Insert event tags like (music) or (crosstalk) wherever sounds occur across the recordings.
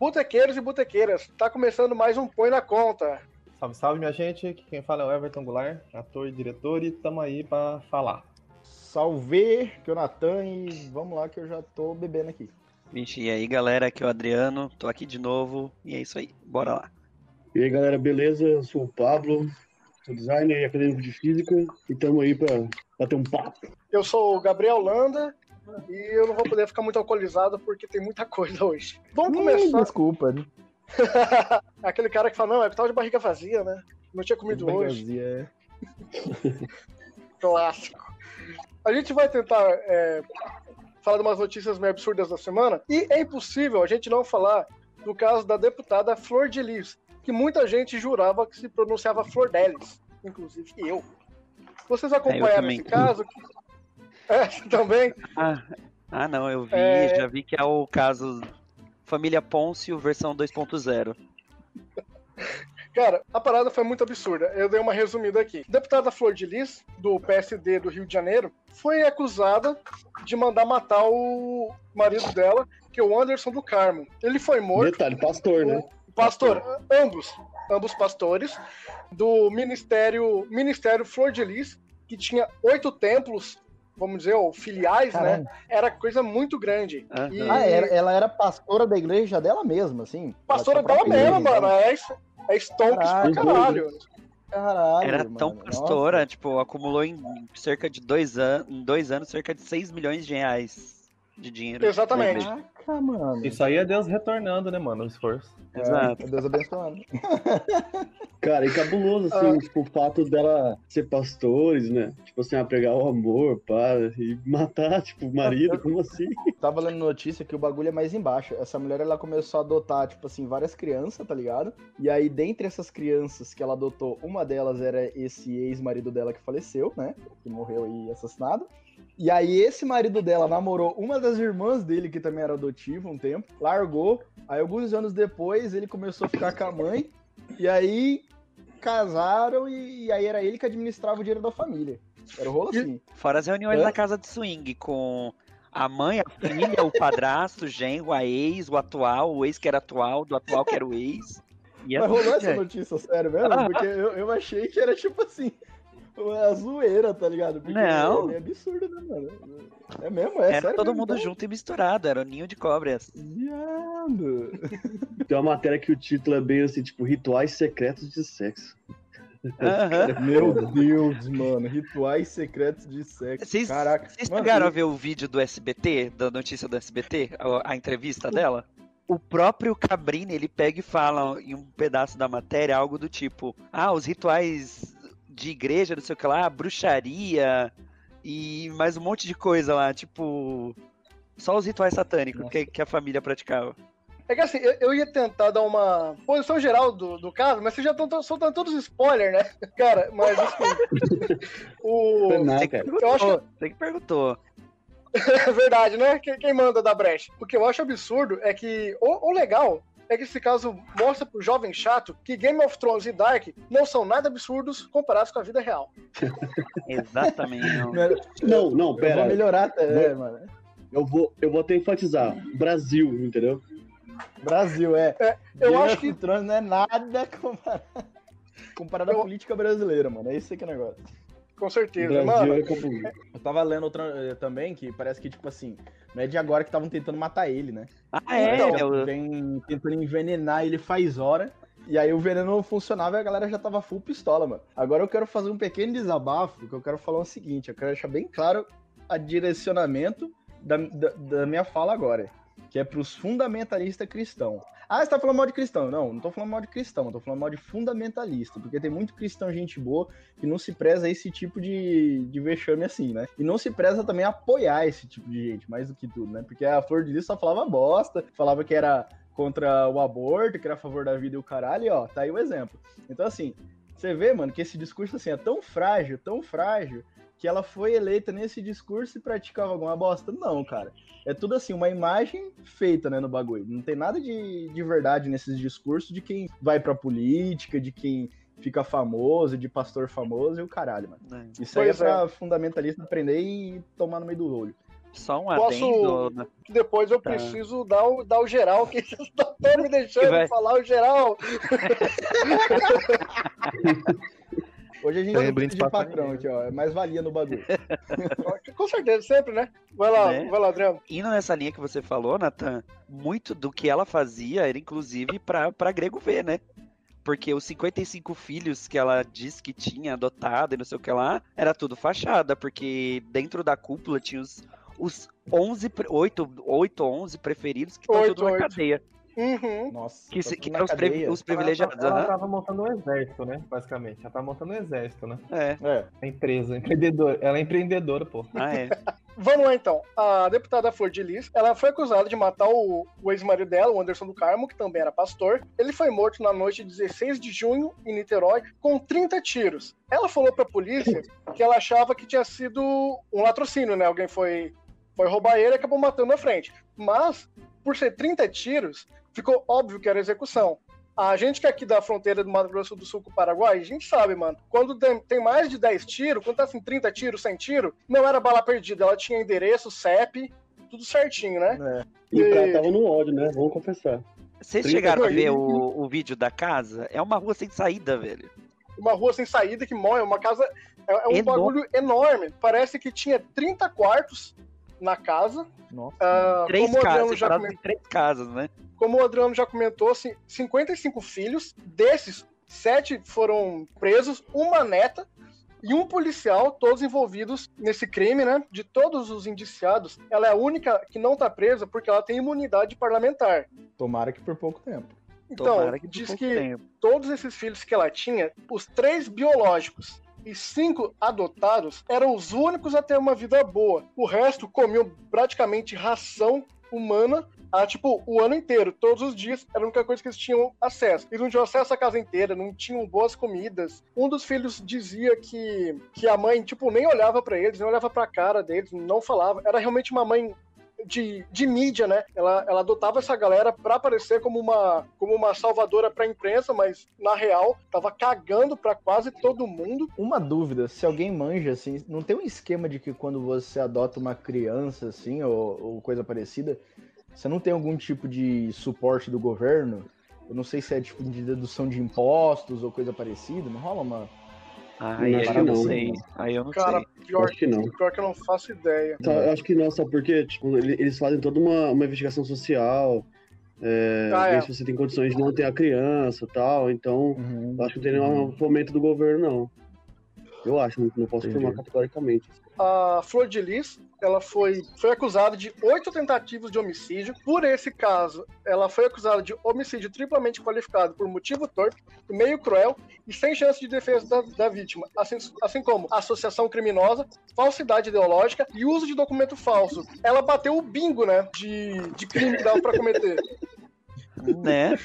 Botequeiros e botequeiras, tá começando mais um Põe na Conta. Salve, salve, minha gente. Aqui quem fala é o Everton Goulart, ator e diretor, e tamo aí pra falar. Salve, que é o Natan e vamos lá que eu já tô bebendo aqui. Vixe, e aí galera, aqui é o Adriano, tô aqui de novo e é isso aí, bora lá. E aí galera, beleza? Eu sou o Pablo, sou designer e acadêmico de física e estamos aí para bater um papo. Eu sou o Gabriel Landa e eu não vou poder ficar muito alcoolizado porque tem muita coisa hoje. Vamos começar. Hum, desculpa. né? (laughs) Aquele cara que fala, não, é que tava de barriga vazia, né? Não tinha comido Barriga hoje. vazia, é. (laughs) Clássico. A gente vai tentar é, falar de umas notícias meio absurdas da semana e é impossível a gente não falar do caso da deputada Flor de Lis, que muita gente jurava que se pronunciava Flor Delis, inclusive eu. Vocês acompanharam também. esse caso? É, (laughs) também. Ah, ah não, eu vi, É. já vi que é o caso Família Pôncio versão 2.0. Cara, a parada foi muito absurda. Eu dei uma resumida aqui. Deputada Flor de Lis, do PSD do Rio de Janeiro, foi acusada de mandar matar o marido dela, que é o Anderson do Carmo. Ele foi morto. Detalhe, pastor, né? Pastor, ambos, ambos pastores, do Ministério, Ministério Flor de Lis, que tinha oito templos, vamos dizer, ou filiais, né? Caramba. Era coisa muito grande. Aham. E- Ah, era- ela era pastora da igreja dela mesma, assim? Pastora dela mesma, mano. né? É, é Stonks pra Caraca. caralho. Caralho, Era mano, tão nossa. pastora, tipo, acumulou em cerca de dois anos, em dois anos, cerca de 6 milhões de reais de dinheiro. Exatamente. Caraca, mano. Isso aí é Deus retornando, né, mano? O esforço. É, Exato. Deus abençoando. (laughs) Cara, e cabuloso, assim, tipo, o fato dela ser pastores, né? Tipo assim, a pregar o amor, pá, e matar, tipo, o marido, como assim? Tava lendo notícia que o bagulho é mais embaixo. Essa mulher, ela começou a adotar, tipo assim, várias crianças, tá ligado? E aí, dentre essas crianças que ela adotou, uma delas era esse ex-marido dela que faleceu, né? Que morreu aí assassinado. E aí, esse marido dela namorou uma das irmãs dele, que também era adotiva um tempo, largou. Aí, alguns anos depois, ele começou a ficar com a mãe. E aí, casaram e, e aí era ele que administrava o dinheiro da família. Era o rolo assim. Fora as reuniões Hã? na casa de swing com a mãe, a filha, o padrasto, o genro, a ex, o atual, o ex que era atual, do atual que era o ex. E Mas assim, rolou essa é. notícia, sério mesmo? Porque eu, eu achei que era tipo assim, a zoeira, tá ligado? Porque Não. É meio absurdo, né, mano? É mesmo, é Era sério todo mundo então? junto e misturado, era o ninho de cobras. Viado. (laughs) Tem uma matéria que o título é bem assim, tipo, rituais secretos de sexo. Aham. Meu Deus, mano. Rituais secretos de sexo. Vocês Caraca. vocês Mano, chegaram a ver o vídeo do SBT, da notícia do SBT, a, a entrevista dela? O próprio Cabrini, ele pega e fala em um pedaço da matéria algo do tipo: ah, os rituais de igreja, não sei o que lá, bruxaria e mais um monte de coisa lá, tipo. Só os rituais satânicos que, que a família praticava. É que assim, eu, eu ia tentar dar uma posição geral do, do caso, mas vocês já estão soltando todos os spoilers, né? (laughs) Cara, mas assim. (laughs) o. Não, Você que cara. perguntou, Eu acho você que perguntou. (laughs) É verdade, né? Quem, quem manda da brecha? O que eu acho absurdo é que. O, o legal é que esse caso mostra pro jovem chato que Game of Thrones e Dark não são nada absurdos comparados com a vida real. (laughs) Exatamente. não. Não, não, Eu vou pera. melhorar até, é, mano. Eu vou, eu vou até enfatizar. Brasil, entendeu? Brasil, é. É, eu Game acho of que- Thrones não é nada (laughs) comparado, comparado à Eu- política brasileira, mano. É isso aí que é o negócio. Com certeza. Brasil Mano, é. Eu tava lendo outra eh, também que parece que, tipo assim, não é de agora que estavam tentando matar ele, né? Ah, é? Então, vem tentando envenenar ele faz hora. E aí o veneno não funcionava e a galera já tava full pistola, mano. Agora eu quero fazer um pequeno desabafo, que eu quero falar o seguinte, eu quero deixar bem claro a direcionamento da, da, da minha fala agora. Que é pros fundamentalistas cristãos. Ah, você tá falando mal de cristão. Não, não tô falando mal de cristão, tô falando mal de fundamentalista. Porque tem muito cristão gente boa que não se preza esse tipo de, de vexame assim, né? E não se preza também apoiar esse tipo de gente, mais do que tudo, né? Porque a Flor de Lis só falava bosta, falava que era contra o aborto, que era a favor da vida e o caralho, e ó, tá aí o exemplo. Então, assim, você vê, mano, que esse discurso, assim, é tão frágil, tão frágil, que ela foi eleita nesse discurso e praticava alguma bosta? Não, cara. É tudo assim, uma imagem feita, né, no bagulho. Não tem nada de, de verdade nesses discursos de quem vai pra política, de quem fica famoso, de pastor famoso e o caralho, mano. né? Isso aí é Pois é. pra fundamentalista aprender e tomar no meio do olho. Só um Posso- adendo. né? Depois eu Tá. preciso dar o, dar o geral, que (laughs) vocês estão me deixando Vai. falar o geral. (laughs) Hoje a gente Tem brinde precisa de patrão aqui, ó. É mais valia no bagulho. (laughs) (laughs) Com certeza, sempre, né? Vai lá, Né? vai lá, Adriano. Indo nessa linha que você falou, Nathan, muito do que ela fazia era inclusive pra, pra grego ver, né? Porque os 55 filhos que ela disse que tinha adotado e não sei o que lá, era tudo fachada, porque dentro da cúpula tinha os, os 11, pre- 8, 8 ou 11 preferidos que estão Oito, tudo na cadeia. Uhum. Nossa. Que, tá que eram os, pre- os privilegiados. Ela, ela aham. tava montando um exército, né? Basicamente. Ela tava montando um exército, né? É. É. A empresa, empreendedora. Ela é empreendedora, pô. Ah, é. (laughs) Vamos lá então. A deputada Flor de Lis, ela foi acusada de matar o, o ex-marido dela, o Anderson do Carmo, que também era pastor. Ele foi morto na noite de 16 de junho em Niterói com 30 tiros. Ela falou pra polícia que ela achava que tinha sido um latrocínio, né? Alguém foi, foi roubar ele e acabou matando na frente. Mas, por ser 30 tiros, ficou óbvio que era execução. A gente que é aqui da fronteira do Mato Grosso do Sul com o Paraguai, a gente sabe, mano. Quando tem, mais de 10 tiros, quando tá assim 30 tiros, 100 tiros, não era bala perdida. Ela tinha endereço, CEP, tudo certinho, né? É. E o E- cara tava no ódio, né? Vamos confessar. Vocês 30 chegaram a ver o, o vídeo da casa? É uma rua sem saída, velho. Uma rua sem saída que morre, uma casa. É, é um Enorme. bagulho enorme. Parece que tinha 30 quartos na casa. Nossa. Ah, Três como, o Adriano casas, já comentou, três casas, né? como o Adriano já comentou, assim, 55 filhos. Desses, sete foram presos, uma neta e um policial, todos envolvidos nesse crime, né? De todos os indiciados, ela é a única que não tá presa porque ela tem imunidade parlamentar. Tomara que por pouco tempo. Então, Tomara que diz que tempo. todos esses filhos que ela tinha, os três biológicos e cinco adotados, eram os únicos a ter uma vida boa. O resto comiam praticamente ração humana. Ah, tipo, o ano inteiro, todos os dias, era a única coisa que eles tinham acesso. Eles não tinham acesso à casa inteira, não tinham boas comidas. Um dos filhos dizia que, que a mãe, tipo, nem olhava pra eles, nem olhava pra cara deles, não falava. Era realmente uma mãe de, de mídia, né? Ela, ela adotava essa galera pra aparecer como uma, como uma salvadora pra imprensa, mas na real tava cagando pra quase todo mundo. Uma dúvida, se alguém manja, assim, não tem um esquema de que quando você adota uma criança, assim, ou, ou coisa parecida, você não tem algum tipo de suporte do governo? Eu não sei se é tipo de dedução de impostos ou coisa parecida, não rola uma. Aí Acho eu que não não. sei. Aí eu não Cara, sei. pior, Acho que não. pior que eu não faço ideia. Só- eu acho que não, sabe por quê? Tipo, ele- eles fazem toda uma, uma investigação social, é, Ah, é. ver se você tem condições de manter a criança e tal, então Uhum. eu acho que não tem nenhum fomento do governo, não. Eu acho, não, não posso Entendi. afirmar categoricamente. A Flor de Lis, ela foi, foi acusada de oito tentativas de homicídio. Por esse caso, ela foi acusada de homicídio triplamente qualificado por motivo torpe, meio cruel e sem chance de defesa da, da vítima, assim, assim como associação criminosa, falsidade ideológica e uso de documento falso. Ela bateu o bingo, né, de, de crime que dava pra cometer. (laughs) Né?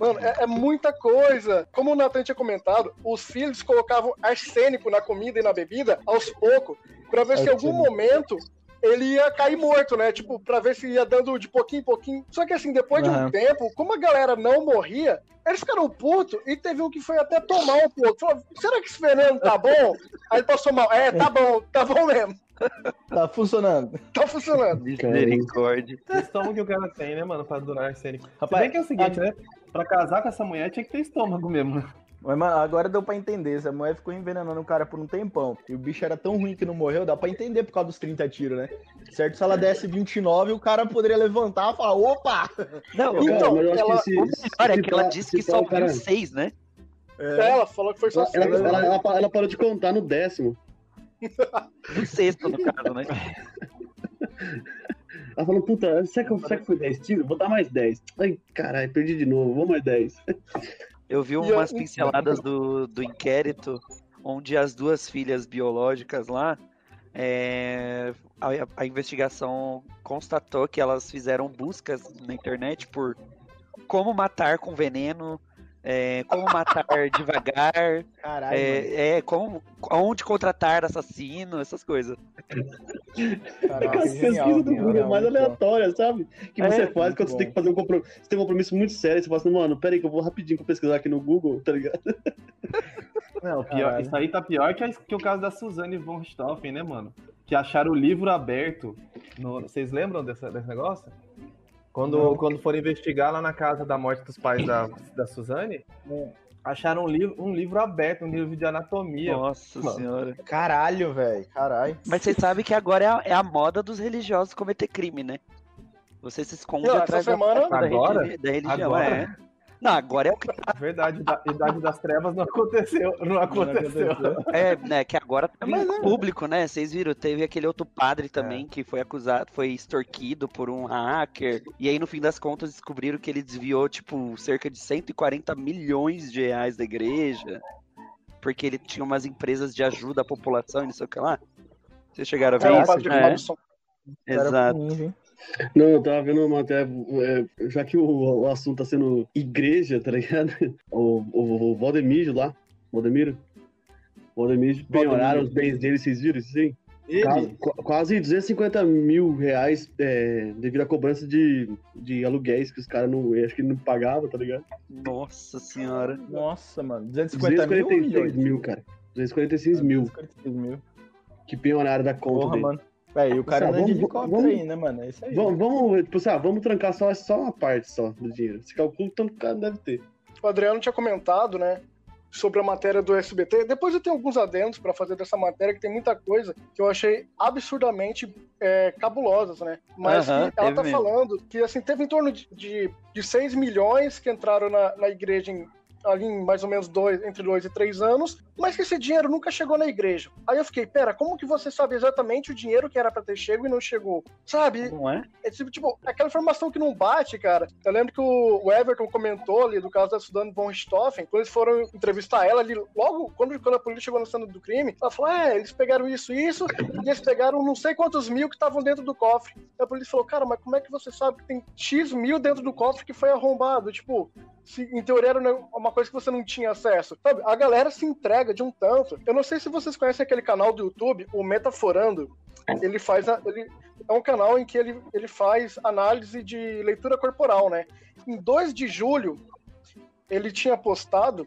Mano, é, é muita coisa. Como o Nathan tinha comentado, os filhos colocavam arsênico na comida e na bebida aos poucos, pra ver se em algum momento ele ia cair morto, né? Tipo, pra ver se ia dando de pouquinho em pouquinho. Só que assim, depois de um tempo, como a galera não morria, eles ficaram putos e teve um que foi até tomar um pouco. Falou, será que esse veneno tá bom? Aí ele passou mal. É, tá bom, tá bom mesmo. Tá funcionando. Tá funcionando. Misericórdia. Estômago que o cara tem, né, mano, pra durar arsênico. Se Rapaz, bem que é o seguinte, né? Pra casar com essa mulher tinha que ter estômago mesmo, né? Mas, mano, agora deu pra entender. Essa mulher ficou envenenando o cara por um tempão. E o bicho era tão ruim que não morreu, dá pra entender por causa dos 30 tiros, né? Certo, se ela desse 29, o cara poderia levantar e falar: opa! Não, Então, Cara, mas eu acho ela- que se, o melhor é que ela disse se que só o cara- viu seis, né? Ela falou que foi só Ela, seis. ela, ela, ela- ela parou de contar no décimo. No sexto, no caso, né? (laughs) Ela falou, puta, será que, será que foi 10 tiros? Vou dar mais 10. Ai, caralho, perdi de novo, vou mais 10. Eu vi (laughs) umas pinceladas do, do inquérito onde as duas filhas biológicas lá, é, a, a investigação constatou que elas fizeram buscas na internet por como matar com veneno, é, como matar (laughs) devagar, Caralho. é, é, como, onde contratar assassino, essas coisas. Caraca, As genial, pesquisas do Google é mais aleatórias, sabe? Que você É, faz muito quando você bom. tem que fazer um compromisso. Você tem um compromisso muito sério, você fala assim, mano, peraí que eu vou rapidinho pra pesquisar aqui no Google, tá ligado? (laughs) Não, pior, isso aí tá pior que, a- que o caso da Suzane von Richthofen, né, mano? que acharam o livro aberto. no- Vocês lembram dessa- desse negócio? Quando, quando foram investigar lá na casa da morte dos pais da, da Suzane, acharam um livro, um livro aberto, um livro de anatomia. Nossa Mano. senhora. Caralho, velho. Caralho. Mas vocês sabem que agora é a, é a moda dos religiosos cometer crime, né? Você se esconde essa atrás da- semana- (laughs) da, Agora? da religião. Agora? É. Não, agora é o que Verdade, da, Idade das Trevas não aconteceu. Não aconteceu. é, né? Que agora tá Mas vindo é. público, né? Vocês viram, teve aquele outro padre também que foi acusado, foi extorquido por um hacker. E aí, no fim das contas, descobriram que ele desviou, tipo, cerca de 140 milhões de reais da igreja. Porque ele tinha umas empresas de ajuda à população e não sei o que lá. Vocês chegaram a ver É o isso? padre É, Robson. exato. Não, eu tava vendo uma matéria, é, já que o, o assunto tá sendo igreja, tá ligado? (laughs) O, o, o Valdemiro lá, Valdemiro, Valdemiro penhoraram os bens dele, vocês viram isso sim? Quase, quase 250 mil reais é, devido à cobrança de, de aluguéis que os caras não, acho que não pagavam, tá ligado? Nossa senhora. Nossa, mano. 250 mil ou 246 milhões? mil, cara. 246 mil 246 mil. que penhoraram da conta Porra, dele. mano. Véi, e o cara Assim, anda de helicóptero vamos- ainda, mano. É isso aí. Vamos, vamos, tipo assim, ah, vamos trancar só, só uma parte só do dinheiro. Você calcula o tanto que o cara deve ter. O Adriano tinha comentado, né? Sobre a matéria do SBT. Depois eu tenho alguns adendos pra fazer dessa matéria, que tem muita coisa que eu achei absurdamente é, cabulosas, né? Mas Aham, que ela tá mesmo. falando que assim, teve em torno de, de, de 6 milhões que entraram na, na igreja em, ali em mais ou menos dois, entre 2 e 3 anos, mas que esse dinheiro nunca chegou na igreja. Aí eu fiquei, pera, como que você sabe exatamente o dinheiro que era pra ter chego e não chegou? Sabe? Não é? É tipo, tipo, aquela informação que não bate, cara. Eu lembro que o Everton comentou ali do caso da Suzane von Richthofen, quando eles foram entrevistar ela ali, logo quando, quando a polícia chegou no cena do crime, ela falou: é, eles pegaram isso e isso, e eles pegaram não sei quantos mil que estavam dentro do cofre. E a polícia falou: cara, mas como é que você sabe que tem X mil dentro do cofre que foi arrombado? Tipo, em teoria era uma coisa que você não tinha acesso. Sabe, a galera se entrega de um tanto. Eu não sei se vocês conhecem aquele canal do YouTube, o Metaforando. Ele faz. A, ele, é um canal em que ele, ele faz análise de leitura corporal, né? Em 2 de julho, ele tinha postado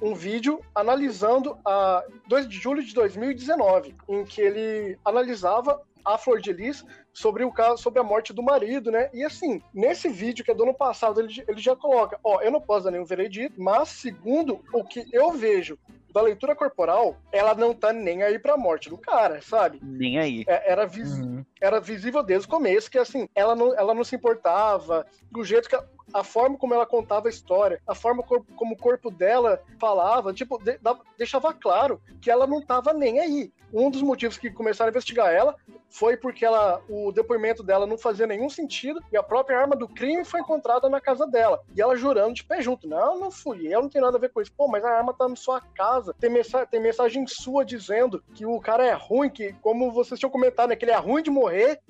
um vídeo analisando a 2 de julho de 2019, em que ele analisava a Flor de Lis sobre o caso, sobre a morte do marido, né? E assim, nesse vídeo que é do ano passado, ele, ele já coloca, ó, eu não posso dar nenhum veredito, mas segundo o que eu vejo da leitura corporal, ela não tá nem aí pra morte do cara, sabe? Nem aí. É- era, vis- Uhum. era visível desde o começo que assim, ela não, ela não se importava, do jeito que a, a forma como ela contava a história, a forma co- como o corpo dela falava, tipo, de- deixava claro que ela não tava nem aí. Um dos motivos que começaram a investigar ela foi porque ela, o depoimento dela não fazia nenhum sentido e a própria arma do crime foi encontrada na casa dela. E ela jurando de pé junto: Não, não fui, eu não tenho nada a ver com isso. Pô, mas a arma tá na sua casa. Tem, mensa tem mensagem sua dizendo que o cara é ruim, que, como vocês tinham comentado, né, que ele é ruim de morrer.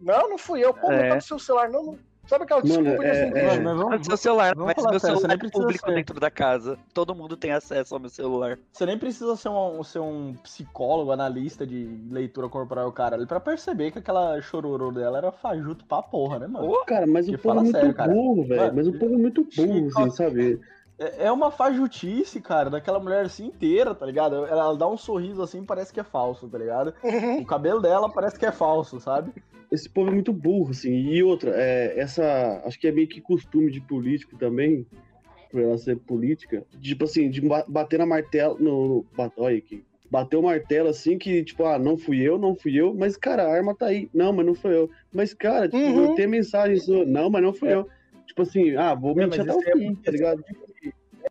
Não, não fui eu. Pô, É. tá no seu celular. Não, não. Sabe aquela Mano, desculpa de é- assim, é- Mas vamos, seu celular, vamos mas meu sério, você celular nem é precisa público ser- dentro da casa. Todo mundo tem acesso ao meu celular. Você nem precisa ser um, ser um psicólogo, analista de leitura corporal, cara, pra perceber que aquela chororô dela era fajuto pra porra, né, mano? Ô, Cara, mas o povo é muito sério, burro, velho. Mano, Mas o povo é muito burro, assim, sabe? É é uma fajutice, cara, daquela mulher assim inteira, tá ligado? Ela, dá um sorriso assim, parece que é falso, tá ligado? Uhum. O cabelo dela parece que é falso, sabe? Esse povo é muito burro, assim. E outra, é, essa. Acho que é meio que costume de político também, por ela ser política. Tipo assim, de ba- bater na martelo. No, no, bat- olha aqui. Bater o martelo assim que, tipo, ah, não fui eu, não fui eu, mas, cara, a arma tá aí. Não, mas não foi eu. Mas, cara, tipo, Uhum. eu tenho mensagem sua. Não, mas não fui É. eu. Tipo assim, ah, vou É, mentir mas até o é fim, muito- tá ligado?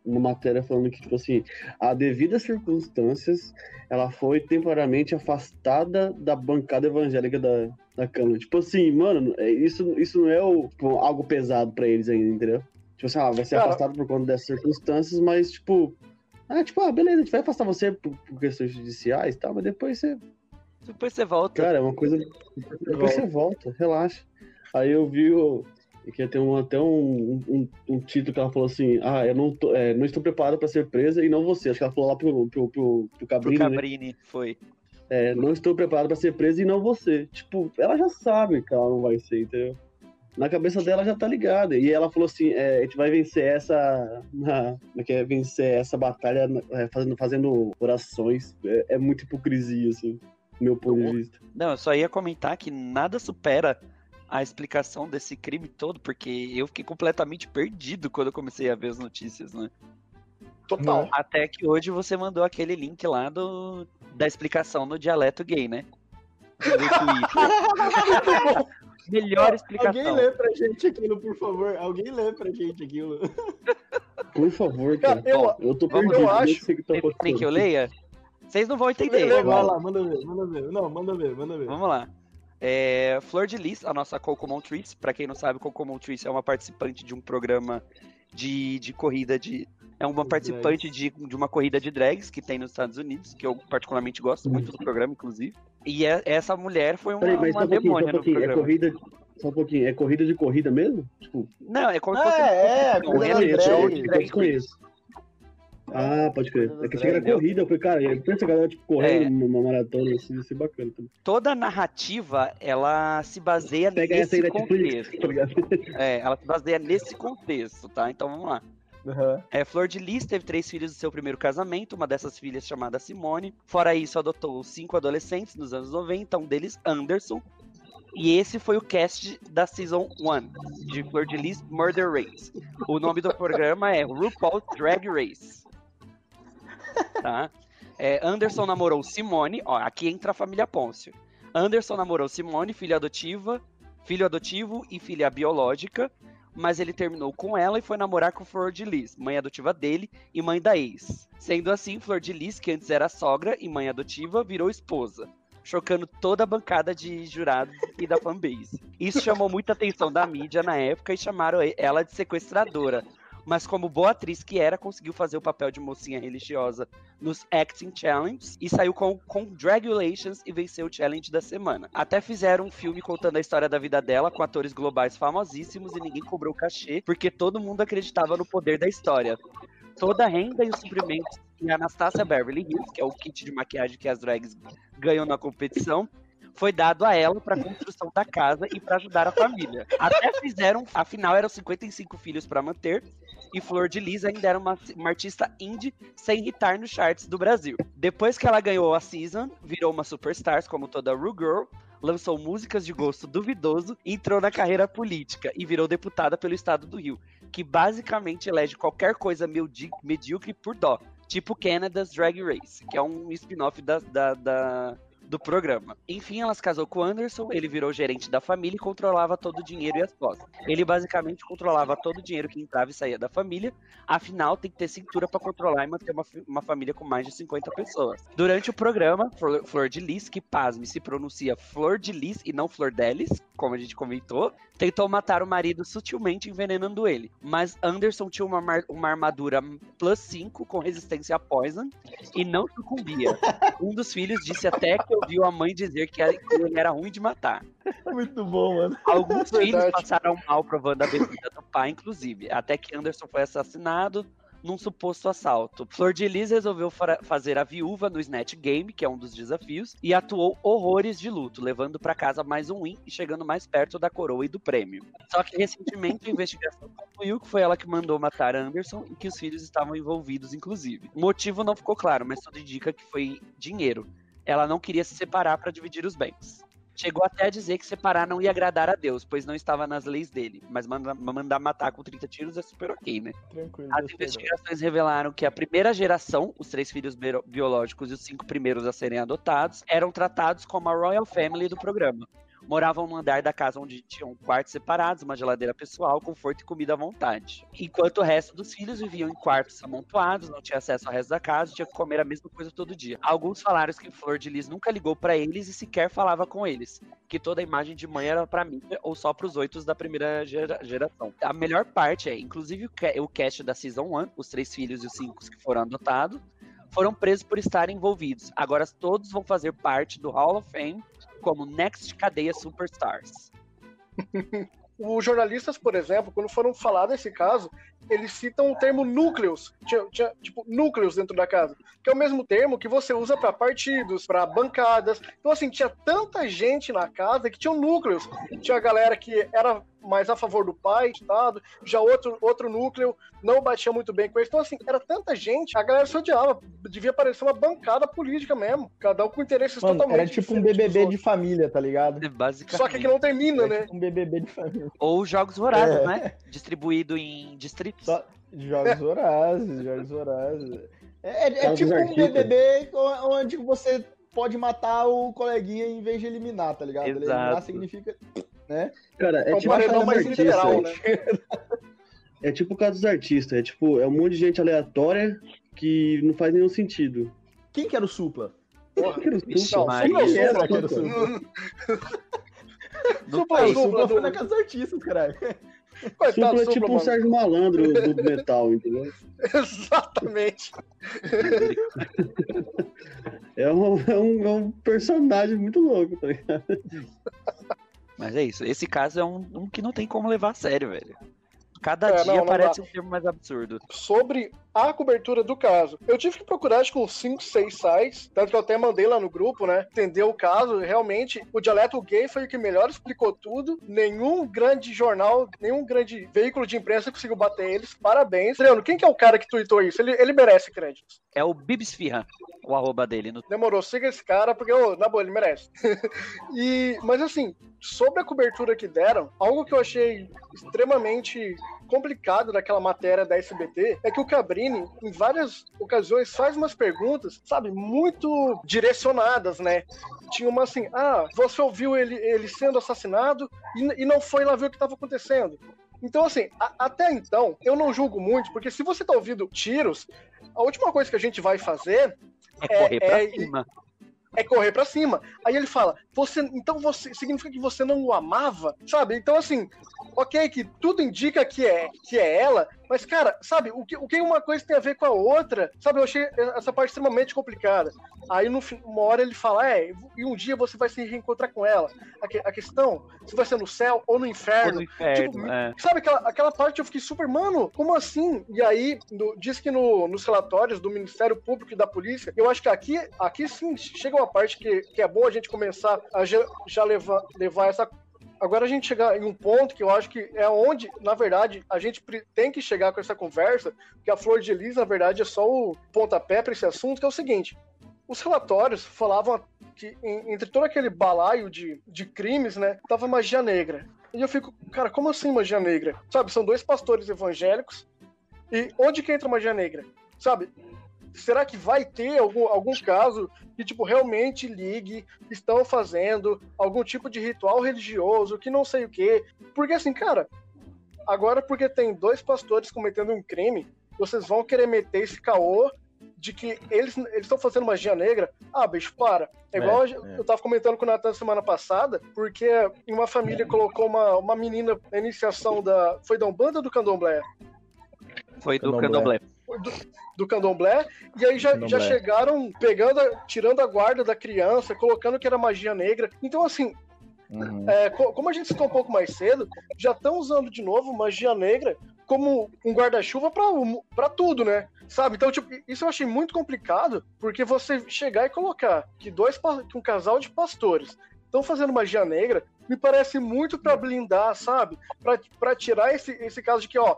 Uma matéria falando que, tipo assim, a devidas circunstâncias, ela foi temporariamente afastada da bancada evangélica da, da Câmara. Tipo assim, mano, é- isso, isso não é o, tipo, algo pesado pra eles ainda, entendeu? Tipo assim, ah, vai ser Cara- afastado por conta dessas circunstâncias, mas, tipo, ah, tipo, ah, beleza, a gente vai afastar você por, por questões judiciais e tal, mas depois você, Depois você volta. cara, é uma coisa, depois você volta, relaxa. Aí eu vi o, que tem um, até um, um, um título que ela falou assim, ah, eu não, tô, é, não estou preparado pra ser presa e não você. Acho que ela falou lá pro, pro, pro, pro Pro Cabrini, né? Cabrini, foi. É, não estou preparado pra ser presa e não você. Tipo, ela já sabe que ela não vai ser, entendeu? Na cabeça dela já tá ligada. E ela falou assim: é, a gente vai vencer essa. Na, como é que é? Vencer essa batalha é, fazendo, fazendo orações. É, é muita hipocrisia, assim. meu ponto de vista. Não, eu só ia comentar que nada supera a explicação desse crime todo, porque eu fiquei completamente perdido quando eu comecei a ver as notícias, né? Total. Até que hoje você mandou aquele link lá do, da explicação no dialeto gay, né? (laughs) Melhor explicação. Alguém lê pra gente aquilo, por favor. Alguém lê pra gente aquilo. Por favor, cara. Eu, Eu tô perdido. eu acho- que tá que eu leia? Vocês não vão entender. Lê, Vai lá, manda ver, manda ver. Não, manda ver, manda ver. Vamos lá. É, Flor de Lis, a nossa Coco Montrese. Pra quem não sabe, Coco Montrese é uma participante de um programa de, de corrida de. É uma participante de, de uma corrida de drags que tem nos Estados Unidos, que eu particularmente gosto muito do programa, inclusive. E é- essa mulher foi uma, Peraí, uma um só um demônia no. É programa. corrida. Só um pouquinho. É corrida de corrida mesmo? Tipo, Não, é como É, se fosse é, uma coisa reality das show drags. de eu drag queen. Ah, pode crer. É que achei que era Entendeu? corrida. Eu falei, cara, eu penso a galera tipo, correndo É. numa maratona, assim, ia ser bacana também. Toda a narrativa, ela se baseia Pega essa nesse Netflix, contexto. tá ligado? (laughs) É, ela se baseia nesse contexto, tá? Então vamos lá. Aham. É, Flor de Lis teve três filhos do seu primeiro casamento, uma dessas filhas chamada Simone. Fora isso, adotou cinco adolescentes nos anos 90, um deles Anderson. E esse foi o cast da Season 1 de Flor de Lis Murder Race. O nome do programa é RuPaul Drag Race. Tá? É, Anderson namorou Simone, ó, aqui entra a família Pôncio. Anderson namorou Simone, filha adotiva, filho adotivo e filha biológica mas ele terminou com ela e foi namorar com Flor de Lis, mãe adotiva dele e mãe da ex. Sendo assim, Flor de Lis, que antes era sogra e mãe adotiva, virou esposa, chocando toda a bancada de jurados e da fanbase. Isso chamou muita atenção da mídia na época e chamaram ela de sequestradora. Mas como boa atriz que era, conseguiu fazer o papel de mocinha religiosa nos Acting Challenge e saiu com, Dragulations e venceu o challenge da semana. Até fizeram um filme contando a história da vida dela com atores globais famosíssimos e ninguém cobrou cachê, porque todo mundo acreditava no poder da história. Toda a renda e os suprimentos que Anastasia Beverly Hills, que é o kit de maquiagem que as drags ganham na competição, foi dado a ela para construção da casa e para ajudar a família. Até fizeram, afinal eram 55 filhos para manter, e Flor de Lis ainda era uma, uma artista indie sem hitar nos charts do Brasil. Depois que ela ganhou a season, virou uma superstar como toda Ru Girl, lançou músicas de gosto duvidoso entrou na carreira política e virou deputada pelo estado do Rio, que basicamente elege qualquer coisa medí- medíocre por dó, tipo Canada's Drag Race, que é um spin-off da, da- da- do programa. Enfim, ela se casou com o Anderson, ele virou gerente da família e controlava todo o dinheiro e as posses. Ele basicamente controlava todo o dinheiro que entrava e saía da família, afinal tem que ter cintura para controlar e manter uma, uma família com mais de 50 pessoas. Durante o programa, Flor, Flor de Lis, que pasme, se pronuncia Flor de Lis e não Flor Delis, como a gente comentou, tentou matar o marido sutilmente envenenando ele. Mas Anderson tinha uma, uma armadura plus 5 com resistência a poison e não sucumbia. Um dos filhos disse até que ouviu a mãe dizer que era- que ele era ruim de matar. Muito bom, mano. Alguns (laughs) Verdade. filhos passaram mal provando a bebida do pai, inclusive, até que Anderson foi assassinado num suposto assalto. Flor de Lis resolveu fazer a viúva no Snatch Game, que é um dos desafios, e atuou horrores de luto, levando para casa mais um win e chegando mais perto da coroa e do prêmio. Só que recentemente a investigação concluiu que foi ela que mandou matar Anderson e que os filhos estavam envolvidos, inclusive. O motivo não ficou claro, mas tudo indica que foi dinheiro. Ela não queria se separar para dividir os bens. Chegou até a dizer que separar não ia agradar a Deus, pois não estava nas leis dele. Mas manda- mandar matar com 30 tiros é super ok, né? Tranquilo. As investigações revelaram que a primeira geração, os três filhos bio- biológicos e os cinco primeiros a serem adotados, eram tratados como a Royal Family do programa. Moravam no andar da casa onde tinham quartos separados, uma geladeira pessoal, conforto e comida à vontade. Enquanto o resto dos filhos viviam em quartos amontoados, não tinha acesso ao resto da casa tinha que comer a mesma coisa todo dia. Alguns falaram que Flor de Lis nunca ligou pra eles e sequer falava com eles, que toda a imagem de mãe era pra mim ou só pros oito da primeira gera- geração. A melhor parte é, inclusive, o cast da Season 1, os três filhos e os cinco que foram adotados, foram presos por estarem envolvidos. Agora todos vão fazer parte do Hall of Fame como Next Cadeia Superstars. (laughs) Os jornalistas, por exemplo, quando foram falar desse caso, eles citam o termo núcleos, tinha, tinha, tipo núcleos dentro da casa, que é o mesmo termo que você usa para partidos, para bancadas. Então assim, tinha tanta gente na casa que tinham núcleos. Tinha a galera que era mais a favor do pai, Estado, já outro, outro núcleo não batia muito bem com eles. Então, assim, era tanta gente, a galera se odiava. Devia parecer uma bancada política mesmo. Cada um com interesses Mano, totalmente era tipo um BBB de família, tá ligado? Basicamente. Só que aqui não termina, É né? tipo um BBB de família. Ou jogos vorazes, É. né? Distribuído em distritos. Só jogos vorazes, jogos vorazes. É, é- é tipo um. BBB onde você pode matar o coleguinha em vez de eliminar, tá ligado? Eliminar Exato. Significa. Cara, é É um tipo o paredão caso dos mais literal, artistas. né? É tipo o caso dos artistas. É tipo, é um monte de gente aleatória que não faz nenhum sentido. Quem que era o Supla? Porra. Que era o Supla? Quem era Supla. que era o (laughs) Supla? Supla, Supla Supla foi na casa dos artistas, caralho. (laughs) Coitado Supla é tipo o mano. Sérgio Malandro do metal, entendeu? (laughs) Exatamente. É um, é um, é um personagem muito louco, tá ligado? Mas é isso. Esse caso é um, um que não tem como levar a sério, velho. Cada É, dia não, não parece dá. um termo mais absurdo. sobre a cobertura do caso. Eu tive que procurar acho que uns 5, 6 sites, tanto que eu até mandei lá no grupo, né? Entender o caso. Realmente, o dialeto gay foi o que melhor explicou tudo. Nenhum grande jornal, nenhum grande veículo de imprensa conseguiu bater eles. Parabéns. Adriano, quem que é o cara que tweetou isso? Ele, ele merece créditos. É o Bibsfirra, o arroba dele. No... Demorou, siga esse cara, porque, ô, na boa, ele merece. (laughs) e, mas assim, sobre a cobertura que deram, algo que eu achei extremamente complicado daquela matéria da SBT é que o Cabrini, em várias ocasiões, faz umas perguntas, sabe, muito direcionadas, né? Tinha uma assim, ah, você ouviu ele, ele sendo assassinado e, e não foi lá ver o que estava acontecendo. Então, assim, a- até então, eu não julgo muito, porque se você tá ouvindo tiros, a última coisa que a gente vai fazer É É, correr pra é, cima. É correr pra cima. Aí ele fala, você, então você significa que você não o amava, sabe? Então assim, ok que tudo indica que é que é ela, mas cara, sabe o que o que uma coisa tem a ver com a outra? Sabe? Eu achei essa parte extremamente complicada. Aí no uma hora ele fala, é, e um dia você vai se reencontrar com ela. A, a questão, se vai ser no céu ou no Ou inferno. no inferno, tipo, é. Sabe aquela, aquela parte eu fiquei super, mano, como assim? E aí, no- diz que no- nos relatórios do Ministério Público e da Polícia, eu acho que aqui, aqui sim chega uma parte que, que é bom a gente começar a já, já levar, levar essa. Agora a gente chegar em um ponto que eu acho que é onde, na verdade, a gente tem que chegar com essa conversa, que a Flor de Lis, na verdade, é só o pontapé para esse assunto, que é o seguinte: os relatórios falavam que entre todo aquele balaio de, de crimes, né, tava magia negra. E eu fico, cara, como assim magia negra? Sabe, são dois pastores evangélicos. E onde que entra magia negra? Sabe? Será que vai ter algum, algum caso que, tipo, realmente ligue, estão fazendo algum tipo de ritual religioso, que não sei o quê? Porque assim, cara, agora porque tem dois pastores cometendo um crime, vocês vão querer meter esse caô de que eles estão fazendo magia negra? Ah, bicho, para. É igual É, eu- é. eu tava comentando com o Natan semana passada, porque uma família colocou uma, uma menina na iniciação da. Foi da Umbanda ou do Candomblé? Foi do Candomblé. Candomblé. Do candomblé, e aí já, Candomblé. já chegaram pegando, tirando a guarda da criança, colocando que era magia negra. Então, assim, Uhum. é, co- como a gente citou um pouco mais cedo, já estão usando de novo magia negra como um guarda-chuva pra pra tudo, né? Sabe? Então, tipo, isso eu achei muito complicado, porque você chegar e colocar que dois que um casal de pastores estão fazendo magia negra, me parece muito pra blindar, sabe? Pra, pra tirar esse, esse caso de que, ó,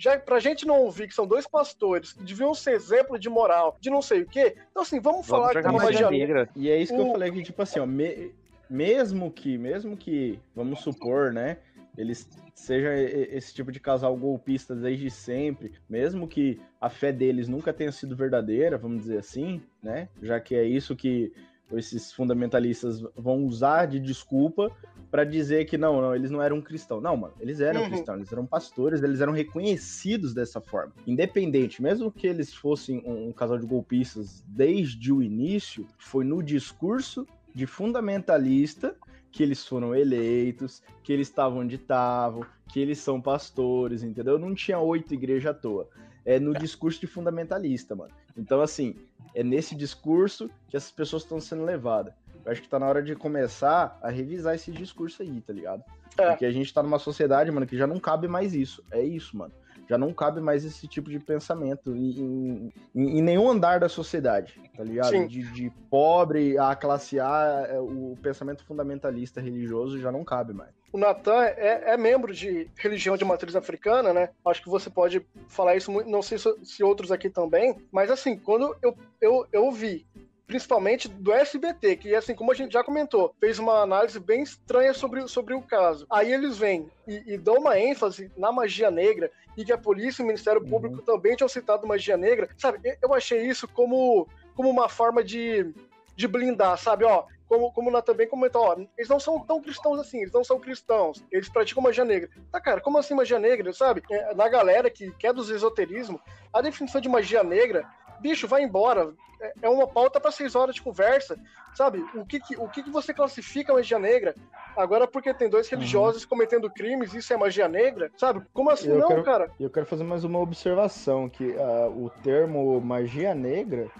já pra gente não ouvir que são dois pastores que deviam ser exemplo de moral, de não sei o quê, então assim, vamos, Vamos falar que jogar tem magia negra. negra. E é isso que eu O- falei que, tipo assim, ó, me- mesmo que, mesmo que, vamos supor, né, eles seja esse tipo de casal golpista desde sempre, mesmo que a fé deles nunca tenha sido verdadeira, vamos dizer assim, né, já que é isso que esses fundamentalistas vão usar de desculpa pra dizer que não, não, eles não eram cristãos. Não, mano, eles eram Uhum. cristãos, eles eram pastores, eles eram reconhecidos dessa forma. Independente, mesmo que eles fossem um, um casal de golpistas desde o início, foi no discurso de fundamentalista que eles foram eleitos, que eles estavam onde estavam, que eles são pastores, entendeu? Não tinha oito igrejas à toa. É no discurso de fundamentalista, mano. Então, assim, é nesse discurso que essas pessoas estão sendo levadas. Eu acho que tá na hora de começar a revisar esse discurso aí, tá ligado? É. Porque a gente tá numa sociedade, mano, que já não cabe mais isso. É isso, mano. Já não cabe mais esse tipo de pensamento em, em- em- nenhum andar da sociedade, tá ligado? De, de pobre a classe A, é, o pensamento fundamentalista religioso já não cabe mais. O Natan é, é, membro de religião de matriz africana, né? Acho que você pode falar isso, não sei se, outros aqui também, mas assim, quando eu, eu, eu vi principalmente do SBT, que assim, como a gente já comentou, fez uma análise bem estranha sobre, sobre o caso. Aí eles vêm e, e dão uma ênfase na magia negra e que a polícia e o Ministério Público uhum. também tinham citado magia negra. Sabe, eu achei isso como, como uma forma de, de blindar, sabe? Ó, como, como Natan também comentou, ó, eles não são tão cristãos assim, eles não são cristãos, eles praticam magia negra. Tá, cara, como assim magia negra, sabe? É, na galera que, que é dos esoterismo, a definição de magia negra, bicho, vai embora. É, é uma pauta para seis horas de conversa, sabe? O que, que o que, que, você classifica magia negra? Agora, porque tem dois uhum. religiosos uhum. cometendo crimes, isso é magia negra, sabe? Como assim, eu não, quero, cara? Eu quero fazer mais uma observação: que uh, o termo magia negra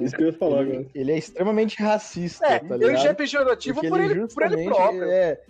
Isso que eu ia falar, ele, ele é extremamente racista, é, tá Ele já é pejorativo por ele, por ele próprio. É,